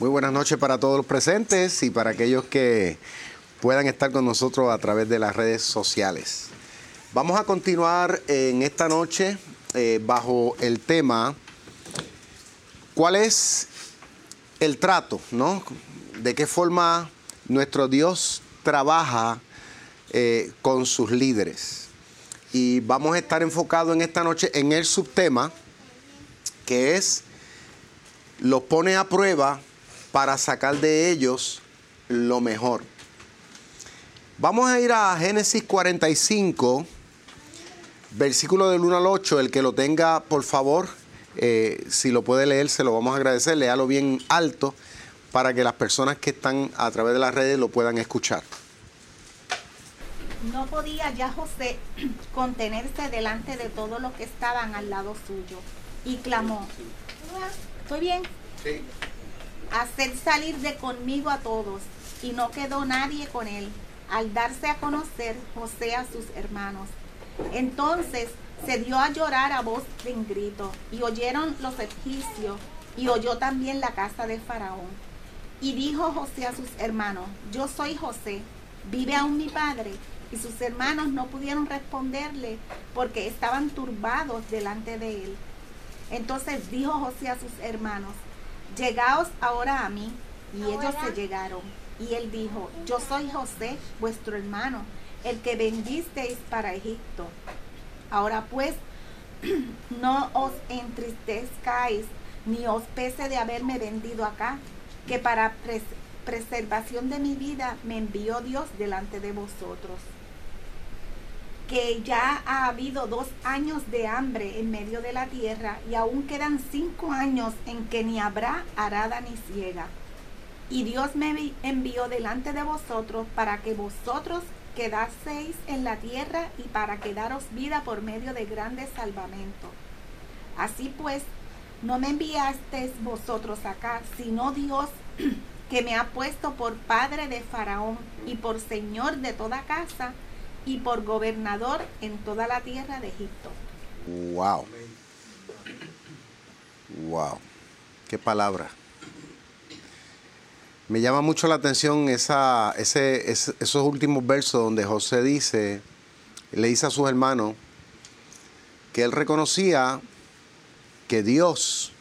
Muy buenas noches para todos los presentes y para aquellos que puedan estar con nosotros a través de las redes sociales. Vamos a continuar en esta noche eh, bajo el tema ¿Cuál es el trato, no? ¿De qué forma nuestro Dios trabaja eh, con sus líderes? Y vamos a estar enfocados en esta noche en el subtema que es los pone a prueba para sacar de ellos lo mejor. Vamos a ir a Génesis 45, versículo del 1 al 8. El que lo tenga, por favor, eh, si lo puede leer, se lo vamos a agradecer. Léalo bien alto para que las personas que están a través de las redes lo puedan escuchar. No podía ya José contenerse delante de todos los que estaban al lado suyo y clamó, ¿estoy bien? Sí hacer salir de conmigo a todos, y no quedó nadie con él, al darse a conocer José a sus hermanos. Entonces se dio a llorar a voz de grito, y oyeron los egipcios, y oyó también la casa de Faraón. Y dijo José a sus hermanos, yo soy José, ¿vive aún mi padre? Y sus hermanos no pudieron responderle porque estaban turbados delante de él. Entonces dijo José a sus hermanos, llegaos ahora a mí. Y ellos se llegaron. Y él dijo, yo soy José, vuestro hermano, el que vendisteis para Egipto. Ahora pues, no os entristezcáis, ni os pese de haberme vendido acá, que para preservación de mi vida me envió Dios delante de vosotros que ya ha habido dos años de hambre en medio de la tierra y aún quedan cinco años en que ni habrá arada ni ciega. Y Dios me envió delante de vosotros para que vosotros quedaseis en la tierra y para que daros vida por medio de grandes salvamento. Así pues, no me enviasteis vosotros acá, sino Dios que me ha puesto por padre de Faraón y por señor de toda casa, y por gobernador en toda la tierra de Egipto. Wow. Wow. Qué palabra. Me llama mucho la atención esa, ese, esos últimos versos donde José dice, le dice a sus hermanos que él reconocía que Dios,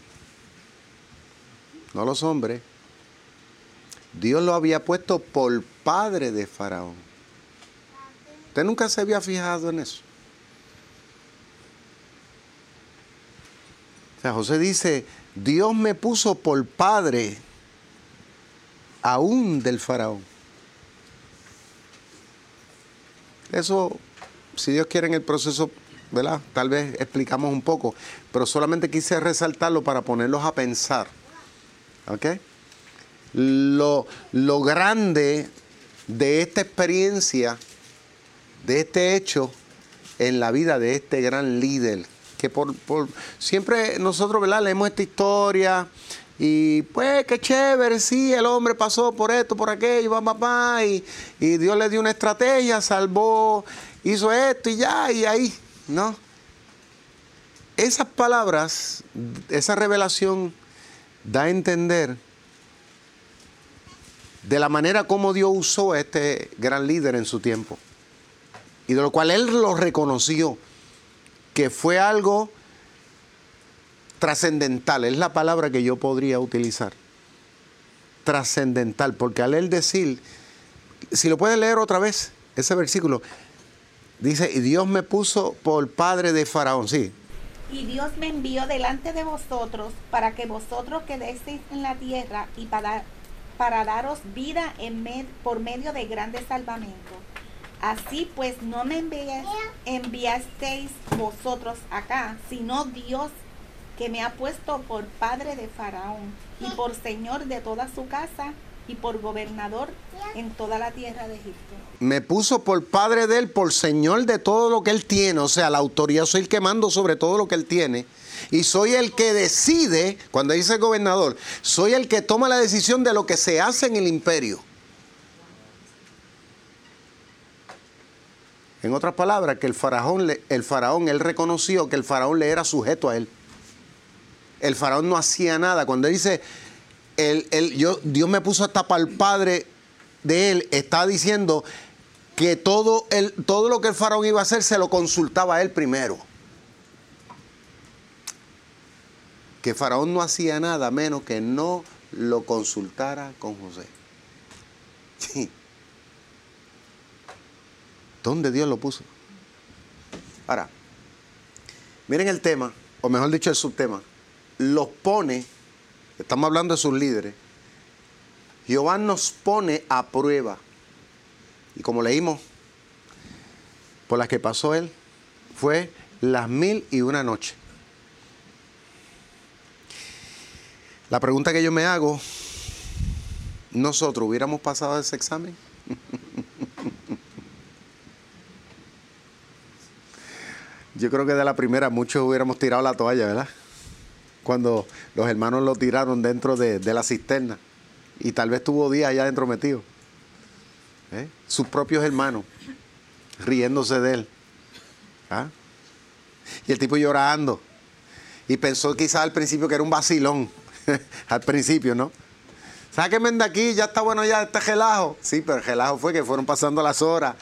no los hombres, Dios lo había puesto por padre de Faraón. ¿Usted nunca se había fijado en eso? O sea, José dice, Dios me puso por padre aún del faraón. Eso, si Dios quiere en el proceso, ¿verdad? Tal vez explicamos un poco, pero solamente quise resaltarlo para ponerlos a pensar. ¿Ok? Lo, lo grande de esta experiencia de este hecho en la vida de este gran líder. Que por, siempre nosotros ¿verdad? leemos esta historia y pues qué chévere, sí, el hombre pasó por esto, por aquello, papá, papá, y, y Dios le dio una estrategia, salvó, hizo esto y ya, y ahí, ¿no? Esas palabras, esa revelación da a entender de la manera como Dios usó a este gran líder en su tiempo y de lo cual él lo reconoció, que fue algo trascendental, es la palabra que yo podría utilizar, trascendental, porque al él decir, si lo puede leer otra vez, ese versículo, dice, y Dios me puso por padre de Faraón, sí. Y Dios me envió delante de vosotros para que vosotros quedéis en la tierra y para, daros vida por medio de grandes salvamentos Así pues no me enviasteis vosotros acá, sino Dios que me ha puesto por padre de Faraón y por señor de toda su casa y por gobernador en toda la tierra de Egipto. Me puso por padre de él, por señor de todo lo que él tiene, o sea, la autoridad, soy el que mando sobre todo lo que él tiene. Y soy el que decide, cuando dice gobernador, soy el que toma la decisión de lo que se hace en el imperio. En otras palabras, que el faraón, el faraón, él reconoció que el faraón le era sujeto a él. El faraón no hacía nada. Cuando él dice, yo, Dios me puso hasta para el padre de él, está diciendo que todo, el, todo lo que el faraón iba a hacer se lo consultaba a él primero. Que faraón no hacía nada menos que no lo consultara con José. ¿Dónde Dios lo puso? Ahora, miren el tema, o mejor dicho el subtema. Los pone, estamos hablando de sus líderes, Jehová nos pone a prueba. Y como leímos, por las que pasó él, fue las mil y una noche. La pregunta que yo me hago, ¿nosotros hubiéramos pasado ese examen? yo creo que de la primera muchos hubiéramos tirado la toalla, ¿verdad? Cuando los hermanos lo tiraron dentro de, la cisterna y tal vez tuvo días allá dentro metido. ¿Eh? Sus propios hermanos riéndose de él. ¿Ah? Y el tipo llorando. Y pensó quizás al principio que era un vacilón. al principio, ¿no? Sáquenme de aquí, ya está bueno ya este relajo. Sí, pero el relajo fue que fueron pasando las horas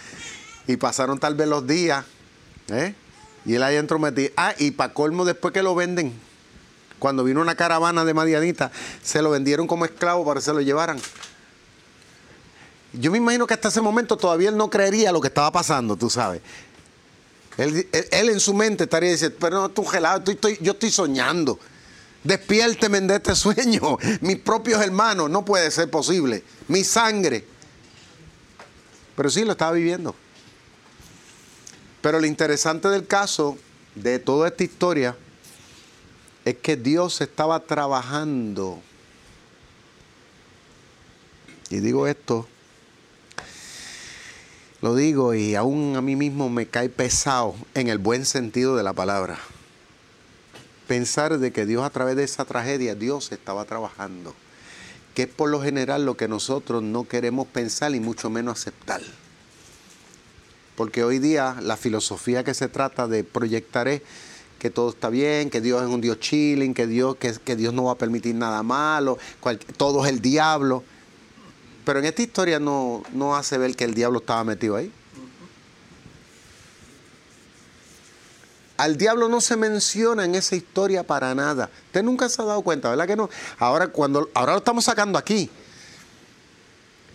y pasaron tal vez los días. ¿eh? Y él ahí entró metido. Ah, y para colmo después que lo venden, cuando vino una caravana de Madianita, se lo vendieron como esclavo para que se lo llevaran. Yo me imagino que hasta ese momento todavía él no creería lo que estaba pasando, tú sabes. Él, en su mente estaría diciendo, pero no, tú gelado, yo estoy soñando. Despiérteme de este sueño. Mis propios hermanos, no puede ser posible. Mi sangre. Pero sí lo estaba viviendo. Pero lo interesante del caso, de toda esta historia, es que Dios estaba trabajando. Y digo esto, lo digo y aún a mí mismo me cae pesado en el buen sentido de la palabra. Pensar de que Dios a través de esa tragedia, Dios estaba trabajando. Que es por lo general lo que nosotros no queremos pensar y mucho menos aceptar. Porque hoy día la filosofía que se trata de proyectar es que todo está bien, que Dios es un Dios chilling, que Dios, que, Dios no va a permitir nada malo, todo es el diablo. Pero en esta historia no, no hace ver que el diablo estaba metido ahí. Al diablo no se menciona en esa historia para nada. Usted nunca se ha dado cuenta, ¿verdad que no? Ahora, cuando, ahora lo estamos sacando aquí.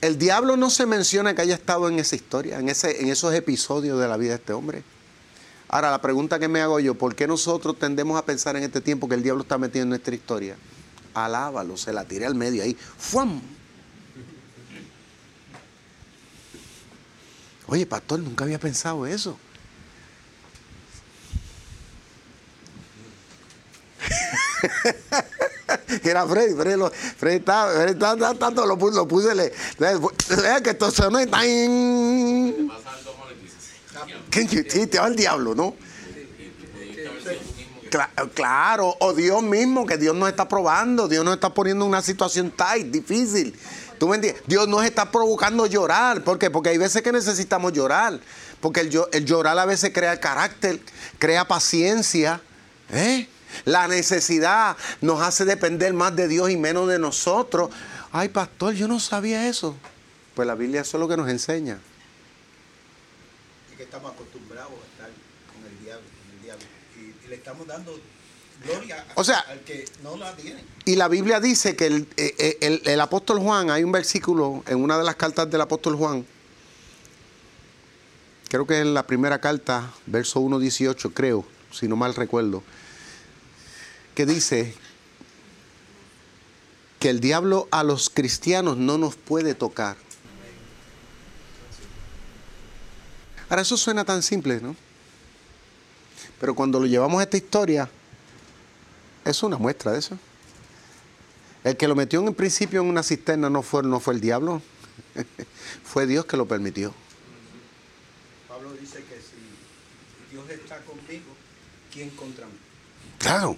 El diablo no se menciona que haya estado en esa historia, en, ese, en esos episodios de la vida de este hombre. Ahora, la pregunta que me hago yo, ¿por qué nosotros tendemos a pensar en este tiempo que el diablo está metido en nuestra historia? Alábalo, se la tiré al medio ahí. ¡Fuam! Oye, pastor, nunca había pensado eso. Era Freddy, Freddy, lo, Freddy estaba, Freddy estaba, tanto lo, puse, lo puse, le, que esto sonó y tan... Sí, te va el diablo, ¿no? Claro, o Dios mismo, que Dios nos está probando, Dios nos está poniendo en una situación tight, difícil. ¿Tú me entiendes? Dios nos está provocando llorar. ¿Por qué? Porque hay veces que necesitamos llorar. Porque el, el llorar a veces crea carácter, crea paciencia. ¿eh? La necesidad nos hace depender más de Dios y menos de nosotros. Ay, pastor, yo no sabía eso. Pues la Biblia eso es lo que nos enseña que estamos acostumbrados a estar con el diablo, Y, le estamos dando gloria al que no la tiene. Y la Biblia dice que el, eh, eh, el, el, apóstol Juan, hay un versículo en una de las cartas del apóstol Juan, creo que es la primera carta, verso 1.18, creo, si no mal recuerdo, que dice que el diablo a los cristianos no nos puede tocar Ahora, eso suena tan simple, ¿no? Pero cuando lo llevamos a esta historia, es una muestra de eso. El que lo metió en principio en una cisterna no fue, no fue el diablo, fue Dios que lo permitió. Pablo dice que si Dios está conmigo, ¿quién contra mí? Claro.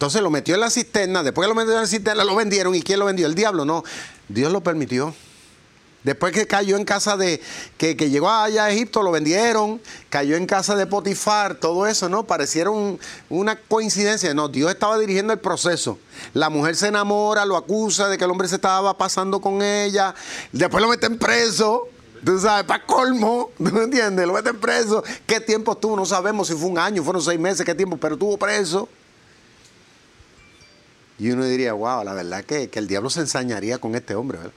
Entonces lo metió en la cisterna, después que lo metió en la cisterna, lo vendieron. ¿Y quién lo vendió? El diablo, no. Dios lo permitió. Después que cayó en casa de, que, llegó allá a Egipto, lo vendieron, cayó en casa de Potifar, todo eso, ¿no? Pareciera una coincidencia. No, Dios estaba dirigiendo el proceso. La mujer se enamora, lo acusa de que el hombre se estaba pasando con ella, después lo meten preso. Tú sabes, para colmo, ¿tú me entiendes? Lo meten preso. ¿Qué tiempo estuvo? No sabemos si fue un año, fueron seis meses, qué tiempo, pero estuvo preso. Y uno diría, wow, la verdad que, que el diablo se ensañaría con este hombre, ¿verdad?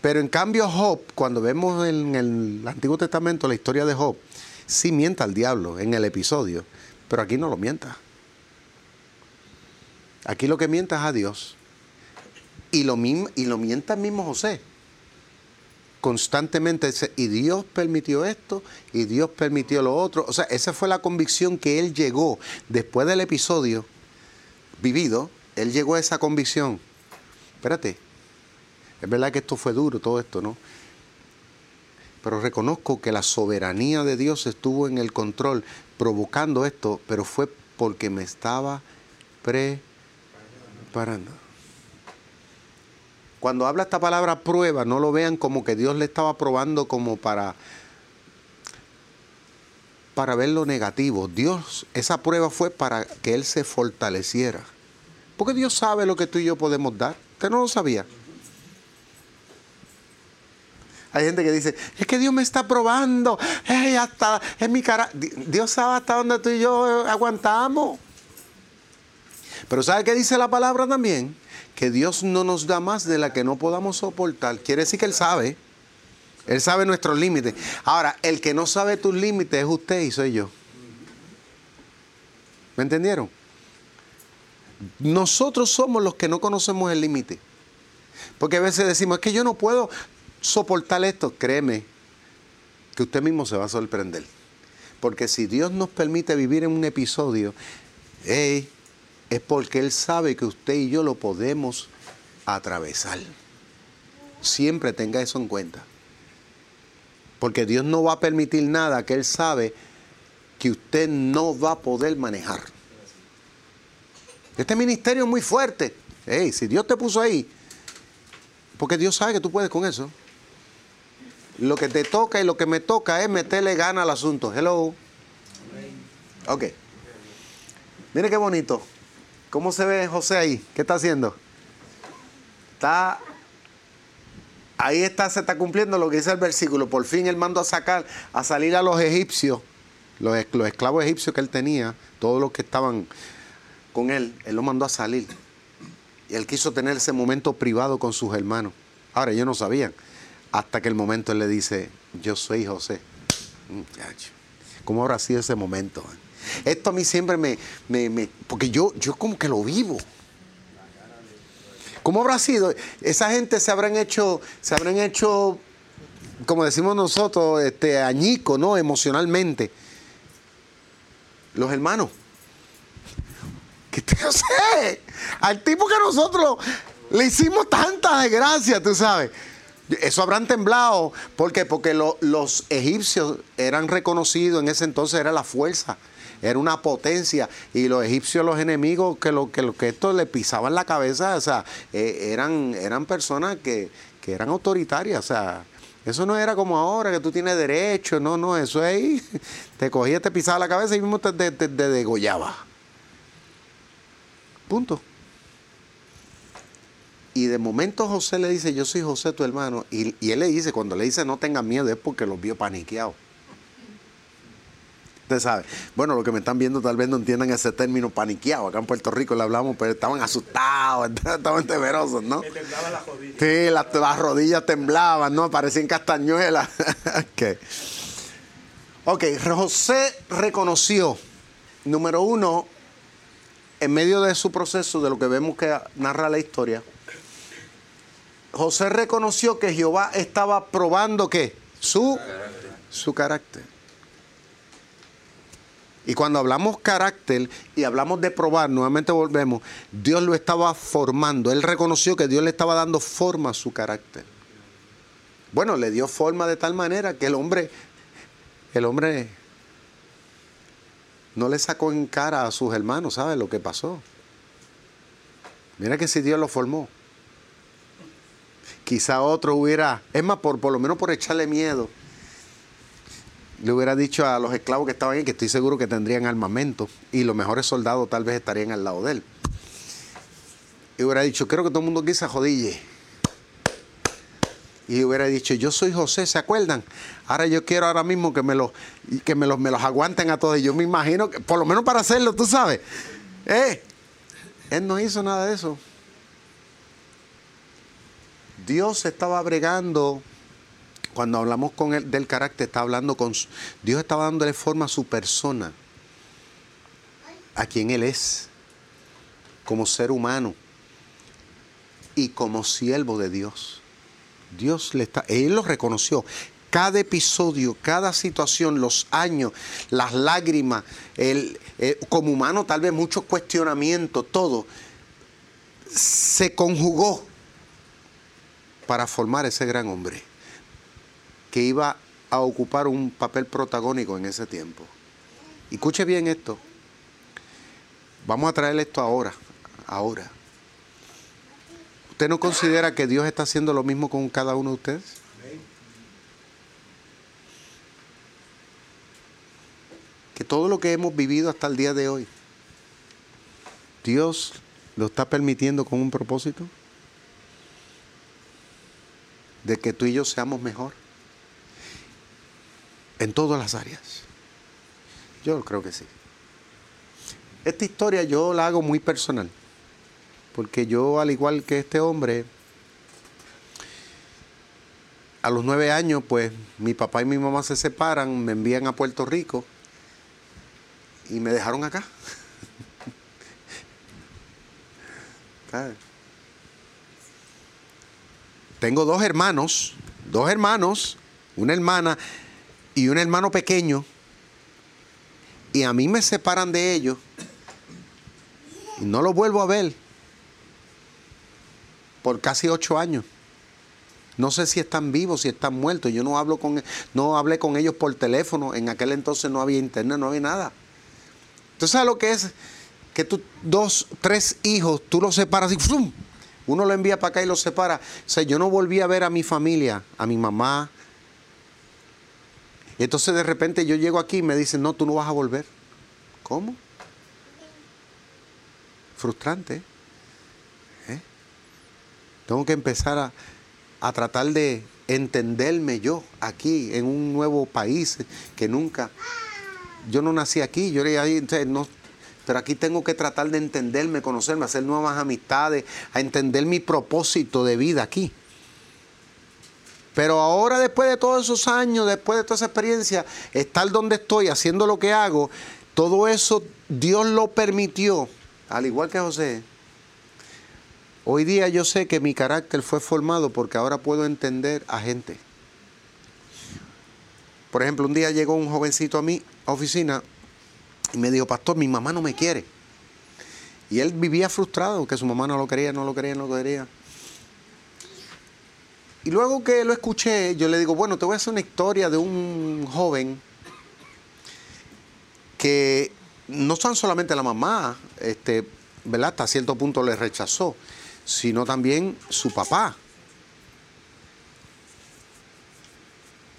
Pero en cambio Job, cuando vemos en el Antiguo Testamento la historia de Job, sí mienta al diablo en el episodio, pero aquí no lo mienta. Aquí lo que mienta es a Dios. Y lo, y lo mienta el mismo José. Constantemente dice, y Dios permitió esto, y Dios permitió lo otro. O sea, esa fue la convicción que él llegó después del episodio vivido. Él llegó a esa convicción. Espérate, es verdad que esto fue duro, todo esto, ¿no? Pero reconozco que la soberanía de Dios estuvo en el control, provocando esto, pero fue porque me estaba preparando. Cuando habla esta palabra prueba, no lo vean como que Dios le estaba probando como para para ver lo negativo. Dios, esa prueba fue para que Él se fortaleciera. Porque Dios sabe lo que tú y yo podemos dar. Usted no lo sabía. Hay gente que dice, es que Dios me está probando. Hey, hasta en mi cara. Dios sabe hasta dónde tú y yo aguantamos. Pero ¿sabe qué dice la palabra también? Que Dios no nos da más de la que no podamos soportar. Quiere decir que Él sabe. Él sabe nuestros límites. Ahora, el que no sabe tus límites es usted y soy yo. ¿Me entendieron? Nosotros somos los que no conocemos el límite. Porque a veces decimos, es que yo no puedo, soportar esto, créeme que usted mismo se va a sorprender. Porque si Dios nos permite vivir en un episodio, es porque Él sabe que usted y yo lo podemos atravesar. Siempre tenga eso en cuenta. Porque Dios no va a permitir nada que Él sabe que usted no va a poder manejar. Este ministerio es muy fuerte. si Dios te puso ahí, porque Dios sabe que tú puedes con eso. Lo que te toca y lo que me toca es meterle gana al asunto. Hello. Ok. Mire qué bonito. ¿Cómo se ve José ahí? ¿Qué está haciendo? Está. Ahí está, se está cumpliendo lo que dice el versículo. Por fin él mandó a sacar, a salir a los egipcios, los, esclavos egipcios que él tenía, todos los que estaban con él, él los mandó a salir. Y él quiso tener ese momento privado con sus hermanos. Ahora ellos no sabían. Hasta que el momento él le dice, yo soy José. ¿Cómo habrá sido ese momento? Esto a mí siempre me, me, porque yo, yo como que lo vivo. ¿Cómo habrá sido? Esa gente se habrán hecho, se habrán hecho, como decimos nosotros, este, añico, ¿no? Emocionalmente. Los hermanos. ¿Qué te sé? Al tipo que nosotros le hicimos tanta desgracia, tú sabes. Eso habrán temblado. ¿Por qué? Porque los egipcios eran reconocidos en ese entonces, era la fuerza, era una potencia. Y los egipcios, los enemigos, que lo que, lo, que esto le pisaban la cabeza, o sea, eh, eran, eran personas que, eran autoritarias. O sea, eso no era como ahora que tú tienes derecho, no, no, eso es ahí. Te cogía, te pisaba la cabeza y mismo te, te degollaba. Punto. Y de momento José le dice, yo soy José tu hermano. Y, él le dice, cuando le dice no tenga miedo es porque los vio paniqueados. Usted sabe. Bueno, los que me están viendo tal vez no entiendan ese término paniqueado. Acá en Puerto Rico le hablamos, pero estaban asustados, estaban temerosos, ¿no? temblaban las rodillas. Sí, las, rodillas temblaban, ¿no? Parecían castañuelas. ok. Ok, José reconoció, número uno, en medio de su proceso, de lo que vemos que narra la historia, José reconoció que Jehová estaba probando qué? Su su carácter. Y cuando hablamos carácter y hablamos de probar, nuevamente volvemos, Dios lo estaba formando. Él reconoció que Dios le estaba dando forma a su carácter. Bueno, le dio forma de tal manera que el hombre, el hombre no le sacó en cara a sus hermanos, ¿sabe lo que pasó? Mira que si Dios lo formó. quizá otro hubiera, es más, por, por lo menos por echarle miedo, le hubiera dicho a los esclavos que estaban ahí que estoy seguro que tendrían armamento y los mejores soldados tal vez estarían al lado de él. Y hubiera dicho, creo que todo el mundo aquí se jodille. Y hubiera dicho, yo soy José, ¿se acuerdan? Ahora yo quiero ahora mismo que me los, que me los, me los aguanten a todos. Yo me imagino, que, por lo menos para hacerlo, tú sabes. Eh, él no hizo nada de eso. Dios estaba bregando, cuando hablamos con él del carácter, está hablando con Dios estaba dándole forma a su persona, a quien él es, como ser humano y como siervo de Dios. Dios le está, él lo reconoció. Cada episodio, cada situación, los años, las lágrimas, el, eh, como humano tal vez muchos cuestionamientos, todo, se conjugó para formar ese gran hombre que iba a ocupar un papel protagónico en ese tiempo. Escuche bien esto. Vamos a traer esto ahora, ahora. ¿Usted no considera que Dios está haciendo lo mismo con cada uno de ustedes? Que todo lo que hemos vivido hasta el día de hoy, Dios lo está permitiendo con un propósito de que tú y yo seamos mejor en todas las áreas. Yo creo que sí. Esta historia yo la hago muy personal, porque yo al igual que este hombre, a los nueve años, pues mi papá y mi mamá se separan, me envían a Puerto Rico y me dejaron acá. Tengo dos hermanos, dos hermanos, una hermana y un hermano pequeño, y a mí me separan de ellos y no los vuelvo a ver por casi ocho años. No sé si están vivos, si están muertos. Yo no hablo con, no hablé con ellos por teléfono. En aquel entonces no había internet, no había nada. Entonces, ¿sabes lo que es? Que tú, dos, tres hijos, tú los separas y ¡fum! Uno lo envía para acá y lo separa. O sea, yo no volví a ver a mi familia, a mi mamá. Entonces de repente yo llego aquí y me dicen, no, tú no vas a volver. ¿Cómo? Frustrante. ¿eh? Tengo que empezar a, a tratar de entenderme yo aquí en un nuevo país que nunca yo no nací aquí, yo era ahí, no, pero aquí tengo que tratar de entenderme, conocerme, hacer nuevas amistades, a entender mi propósito de vida aquí. Pero ahora, después de todos esos años, después de toda esa experiencia, estar donde estoy, haciendo lo que hago, todo eso Dios lo permitió, al igual que José. Hoy día yo sé que mi carácter fue formado porque ahora puedo entender a gente. Por ejemplo, un día llegó un jovencito a mi oficina y me dijo, pastor, mi mamá no me quiere. Y él vivía frustrado, que su mamá no lo quería, no lo quería, no lo quería. Y luego que lo escuché, yo le digo, bueno, te voy a hacer una historia de un joven que no son solamente la mamá, este, ¿verdad? Hasta cierto punto le rechazó, sino también su papá.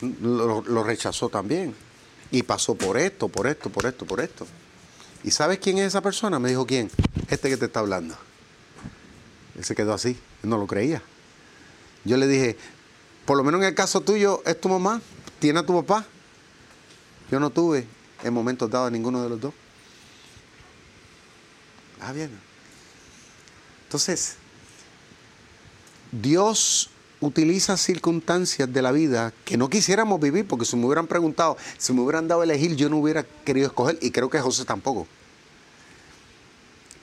lo rechazó también. Y pasó por esto, por esto, por esto, por esto. ¿Y sabes quién es esa persona? Me dijo, ¿quién? Este que te está hablando. Él se quedó así, él no lo creía. Yo le dije, por lo menos en el caso tuyo, ¿es tu mamá? ¿Tiene a tu papá? Yo no tuve en momentos dados ninguno de los dos. Ah, bien. Entonces, Dios utiliza circunstancias de la vida que no quisiéramos vivir, porque si me hubieran preguntado, si me hubieran dado a elegir, yo no hubiera querido escoger, y creo que José tampoco.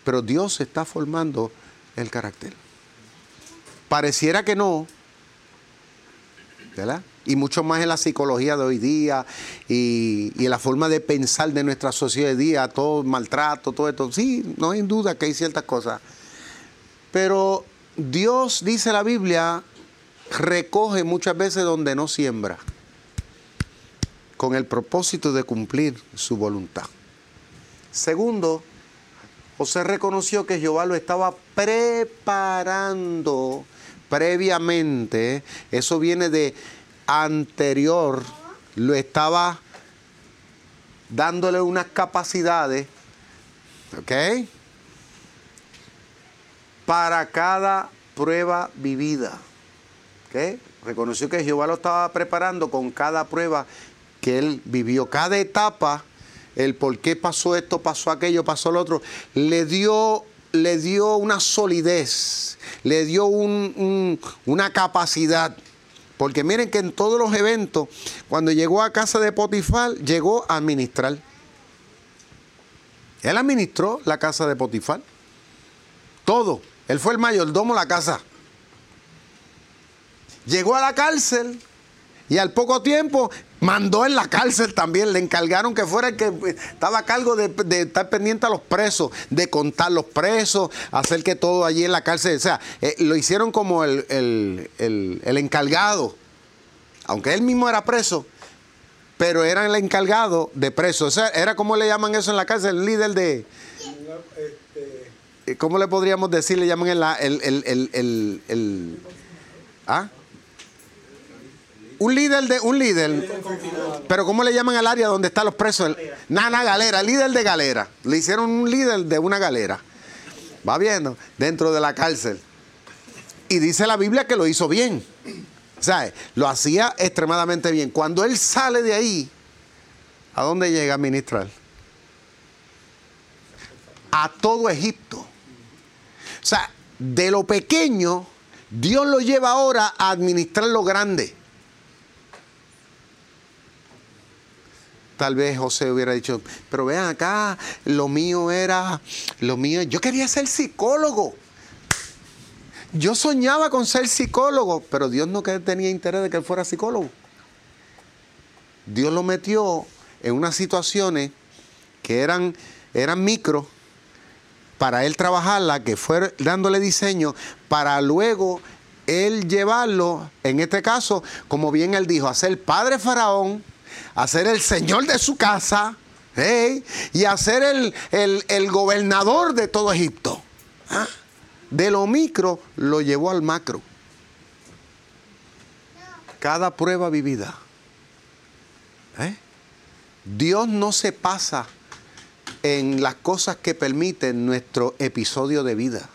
Pero Dios está formando el carácter. Pareciera que no, ¿verdad? Y mucho más en la psicología de hoy día y, en la forma de pensar de nuestra sociedad de día, todo maltrato, todo esto. Sí, no hay duda que hay ciertas cosas. Pero Dios, dice la Biblia, recoge muchas veces donde no siembra, con el propósito de cumplir su voluntad. Segundo, José reconoció que Jehová lo estaba preparando previamente, eso viene de anterior, lo estaba dándole unas capacidades, ¿ok? Para cada prueba vivida, ¿ok? Reconoció que Jehová lo estaba preparando con cada prueba que él vivió, cada etapa, el por qué pasó esto, pasó aquello, pasó lo otro, le dio le dio una solidez, le dio una capacidad. Porque miren que en todos los eventos, cuando llegó a casa de Potifar, llegó a administrar. Él administró la casa de Potifar. Todo. Él fue el mayordomo de la casa. Llegó a la cárcel y al poco tiempo mandó en la cárcel también. Le encargaron que fuera el que estaba a cargo de, estar pendiente a los presos, de contar los presos, hacer que todo allí en la cárcel. O sea, eh, lo hicieron como el, el, encargado. Aunque él mismo era preso, pero era el encargado de preso. O sea, era como le llaman eso en la cárcel, el líder de. ¿Cómo le podríamos decir? Le llaman el, el, el ¿ah? Un líder de un líder. Pero ¿cómo le llaman al área donde están los presos? Nana galera, líder de galera. Le hicieron un líder de una galera. Va viendo, dentro de la cárcel. Y dice la Biblia que lo hizo bien. ¿Sabes? Lo hacía extremadamente bien. Cuando él sale de ahí, ¿a dónde llega a ministrar? A todo Egipto. O sea, de lo pequeño, Dios lo lleva ahora a administrar lo grande. Tal vez José hubiera dicho, pero vean acá, lo mío era, lo mío, yo quería ser psicólogo. Yo soñaba con ser psicólogo, pero Dios no tenía interés de que él fuera psicólogo. Dios lo metió en unas situaciones que eran, eran micro para él trabajarla, que fue dándole diseño, para luego él llevarlo, en este caso, como bien él dijo, a ser padre faraón, a ser el señor de su casa y a ser el, gobernador de todo Egipto. ¿ah? De lo micro lo llevó al macro. Cada prueba vivida. ¿eh? Dios no se pasa en las cosas que permiten nuestro episodio de vida.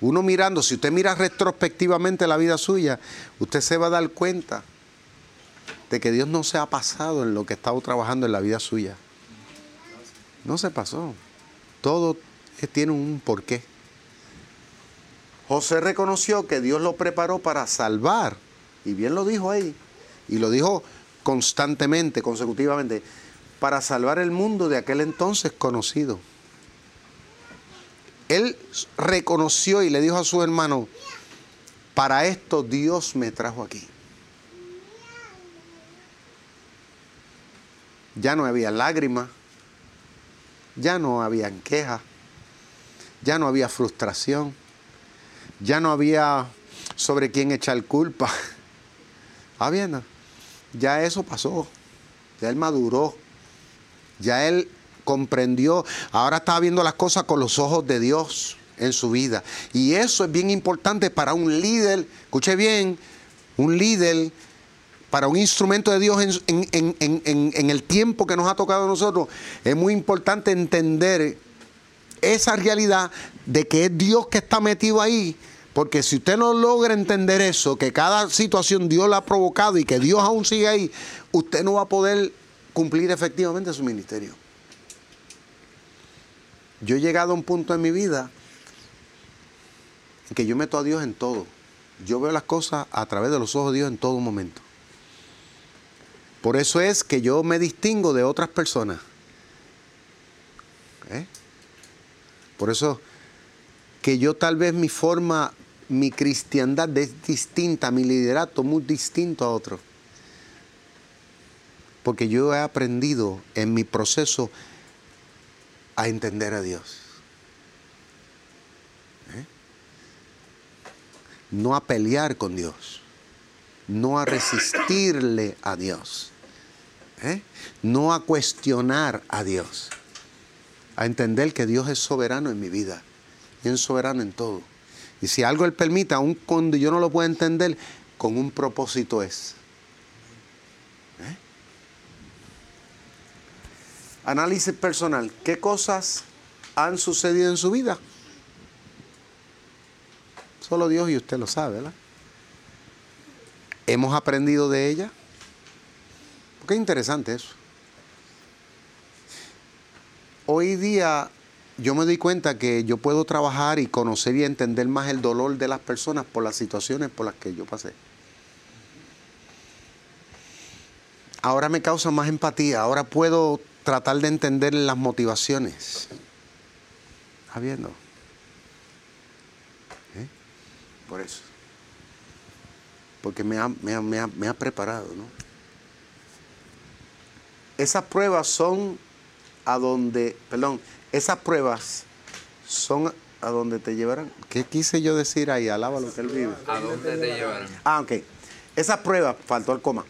Uno mirando, si usted mira retrospectivamente la vida suya, usted se va a dar cuenta de que Dios no se ha pasado en lo que estado trabajando en la vida suya. No se pasó. Todo tiene un porqué. José reconoció que Dios lo preparó para salvar, y bien lo dijo ahí, y lo dijo constantemente, consecutivamente, para salvar el mundo de aquel entonces conocido. Él reconoció y le dijo a su hermano, para esto Dios me trajo aquí. Ya no había lágrimas, ya no había quejas, ya no había frustración, ya no había sobre quién echar culpa. Ah, bien, ya eso pasó, ya él maduró, ya él comprendió, ahora está viendo las cosas con los ojos de Dios en su vida. Y eso es bien importante para un líder, escuche bien, un líder para un instrumento de Dios en, el tiempo que nos ha tocado a nosotros, es muy importante entender esa realidad de que es Dios que está metido ahí. Porque si usted no logra entender eso, que cada situación Dios la ha provocado y que Dios aún sigue ahí, usted no va a poder cumplir efectivamente su ministerio. Yo he llegado a un punto en mi vida en que yo meto a Dios en todo. Yo veo las cosas a través de los ojos de Dios en todo momento. Por eso es que yo me distingo de otras personas. ¿Eh? Por eso que yo tal vez mi forma, mi cristiandad es distinta, mi liderato muy distinto a otro. Porque yo he aprendido en mi proceso a entender a Dios. ¿Eh? No a pelear con Dios, no a resistirle a Dios ¿eh? no a cuestionar a Dios, a entender que Dios es soberano en mi vida y es soberano en todo. Y si algo Él permite, aun cuando yo no lo pueda entender, con un propósito es. ¿Eh? Análisis personal. ¿Qué cosas han sucedido en su vida? Solo Dios y usted lo sabe, ¿verdad? ¿Hemos aprendido de ella? Qué interesante eso. Hoy día yo me doy cuenta que yo puedo trabajar y conocer y entender más el dolor de las personas por las situaciones por las que yo pasé. Ahora me causa más empatía, ahora puedo tratar de entender las motivaciones. ¿Está viendo? ¿Eh? Por eso. Porque me ha, me ha preparado, ¿no? Esas pruebas son a donde, perdón, esas pruebas son a donde te llevarán. ¿Qué quise yo decir ahí? Alaba lo que él vive. ¿A dónde te llevarán? Ah, ok. Esas pruebas, faltó el coma.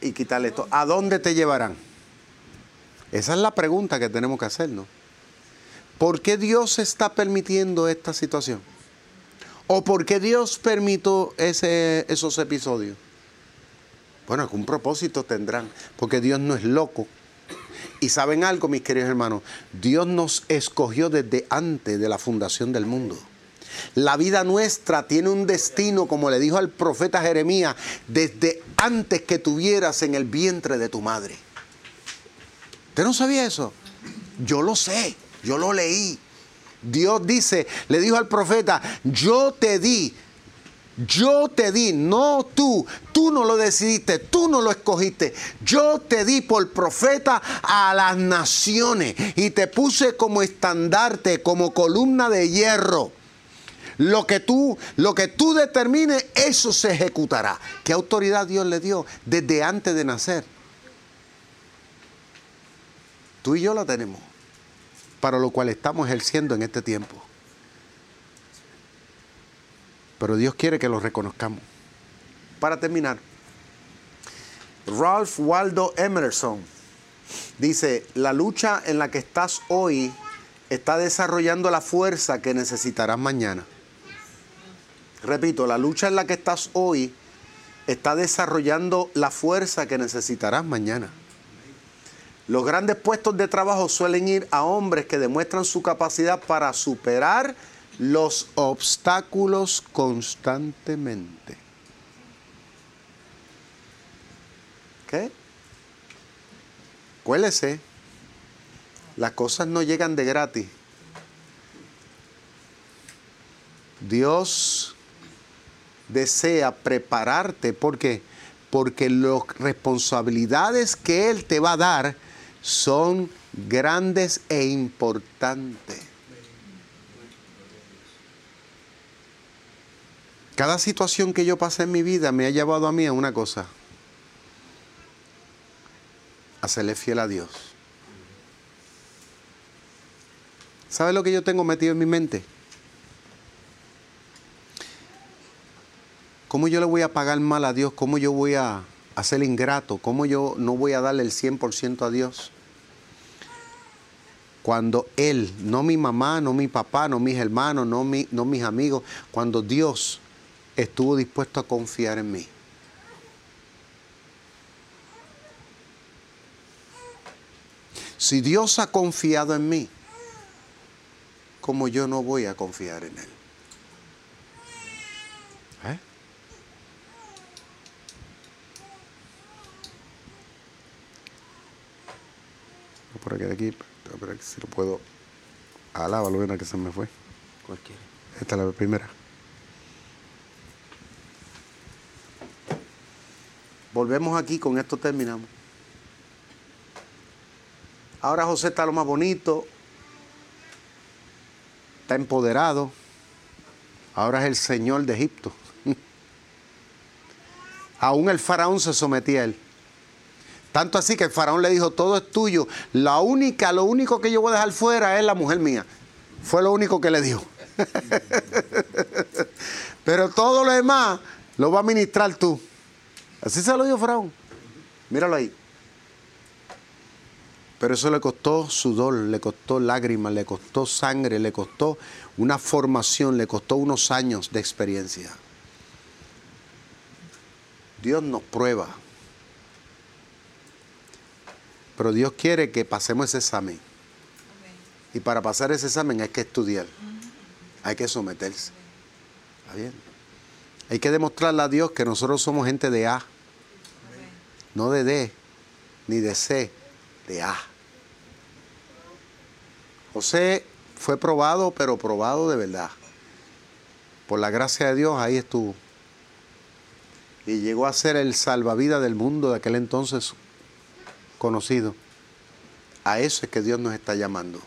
Y quitarle esto. ¿A dónde te llevarán? Esa es la pregunta que tenemos que hacernos. ¿Por qué Dios está permitiendo esta situación? ¿O por qué Dios permitió ese, esos episodios? Bueno, algún propósito tendrán, porque Dios no es loco y saben algo, mis queridos hermanos, Dios nos escogió desde antes de la fundación del mundo. La vida nuestra tiene un destino, como le dijo al profeta Jeremías, desde antes que tuvieras en el vientre de tu madre. ¿Usted no sabía eso? Yo lo sé, yo lo leí. Dios dice, le dijo al profeta, yo te di yo te di, no tú. Tú no lo decidiste, tú no lo escogiste. Yo te di por profeta a las naciones y te puse como estandarte, como columna de hierro. Lo que tú, lo que tú determines, eso se ejecutará. ¿Qué autoridad Dios le dio desde antes de nacer? Tú y yo la tenemos, para lo cual estamos ejerciendo en este tiempo. Pero Dios quiere que lo reconozcamos. Para terminar, Ralph Waldo Emerson dice, la lucha en la que estás hoy está desarrollando la fuerza que necesitarás mañana. Repito, la lucha en la que estás hoy está desarrollando la fuerza que necesitarás mañana. Los grandes puestos de trabajo suelen ir a hombres que demuestran su capacidad para superar los obstáculos constantemente. ¿Qué? Cuélese. Las cosas no llegan de gratis. Dios desea prepararte porque porque las responsabilidades que él te va a dar son grandes e importantes. Cada situación que yo pasé en mi vida me ha llevado a mí a una cosa. A serle fiel a Dios. ¿Sabe lo que yo tengo metido en mi mente? ¿Cómo yo le voy a pagar mal a Dios? ¿Cómo yo voy a hacer ingrato? ¿Cómo yo no voy a darle el 100% a Dios? Cuando Él, no mi mamá, no mi papá, no mis hermanos, no, no mis amigos, cuando Dios estuvo dispuesto a confiar en mí. Si Dios ha confiado en mí, ¿cómo yo no voy a confiar en Él? ¿Eh? Por aquí de aquí, a ver si lo puedo. Alábalo, ven a que se me fue. Cualquiera. Esta es la primera. Volvemos aquí, con esto terminamos. Ahora José está lo más bonito, está empoderado, ahora es el Señor de Egipto. Aún el faraón se sometía a él. Tanto así que el faraón le dijo, todo es tuyo. La única, lo único que yo voy a dejar fuera es la mujer mía. Fue lo único que le dijo. Pero todo lo demás lo va a ministrar tú. Así se lo dijo Faraón. Míralo ahí. Pero eso le costó sudor, le costó lágrimas, le costó sangre, le costó una formación, le costó unos años de experiencia. Dios nos prueba. Pero Dios quiere que pasemos ese examen. Y para pasar ese examen hay que estudiar. Hay que someterse. ¿Está bien? Hay que demostrarle a Dios que nosotros somos gente de A. No de D, ni de C, de A. José fue probado, pero probado de verdad. Por la gracia de Dios, ahí estuvo. Y llegó a ser el salvavidas del mundo de aquel entonces conocido. A eso es que Dios nos está llamando.